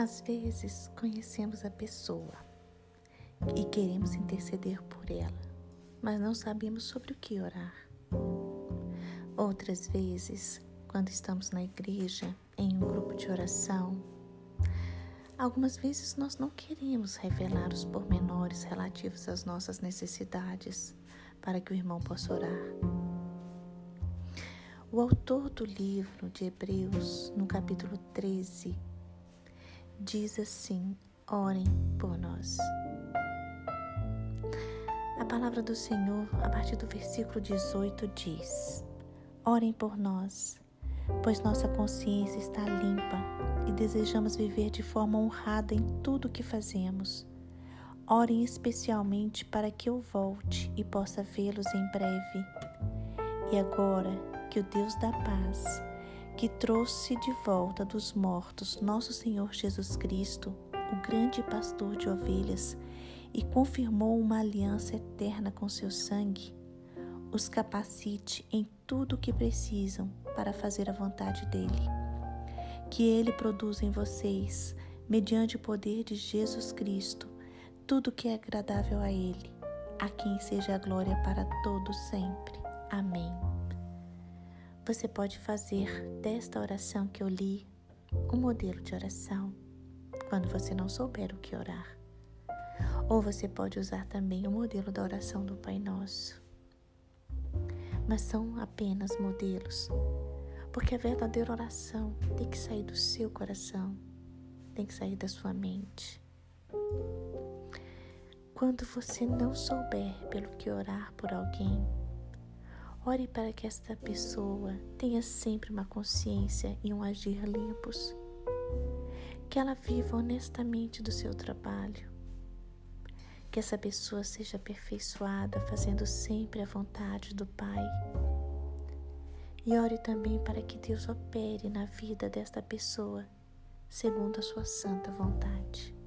Às vezes conhecemos a pessoa e queremos interceder por ela, mas não sabemos sobre o que orar. Outras vezes, quando estamos na igreja, em um grupo de oração, algumas vezes nós não queremos revelar os pormenores relativos às nossas necessidades para que o irmão possa orar. O autor do livro de Hebreus, no capítulo 13, diz assim: Orem por nós. A palavra do Senhor, a partir do versículo 18, diz: Orem por nós, pois nossa consciência está limpa e desejamos viver de forma honrada em tudo o que fazemos. Orem especialmente para que eu volte e possa vê-los em breve. E agora que o Deus da paz que trouxe de volta dos mortos nosso Senhor Jesus Cristo, o grande pastor de ovelhas, e confirmou uma aliança eterna com seu sangue, os capacite em tudo o que precisam para fazer a vontade dele. Que ele produza em vocês, mediante o poder de Jesus Cristo, tudo o que é agradável a ele, a quem seja a glória para todos sempre. Amém. Você pode fazer desta oração que eu li um modelo de oração quando você não souber o que orar. Ou você pode usar também o modelo da oração do Pai Nosso. Mas são apenas modelos, porque a verdadeira oração tem que sair do seu coração, tem que sair da sua mente. Quando você não souber pelo que orar por alguém, Ore para que esta pessoa tenha sempre uma consciência e um agir limpos. Que ela viva honestamente do seu trabalho. Que essa pessoa seja aperfeiçoada, fazendo sempre a vontade do Pai. E ore também para que Deus opere na vida desta pessoa, segundo a sua santa vontade.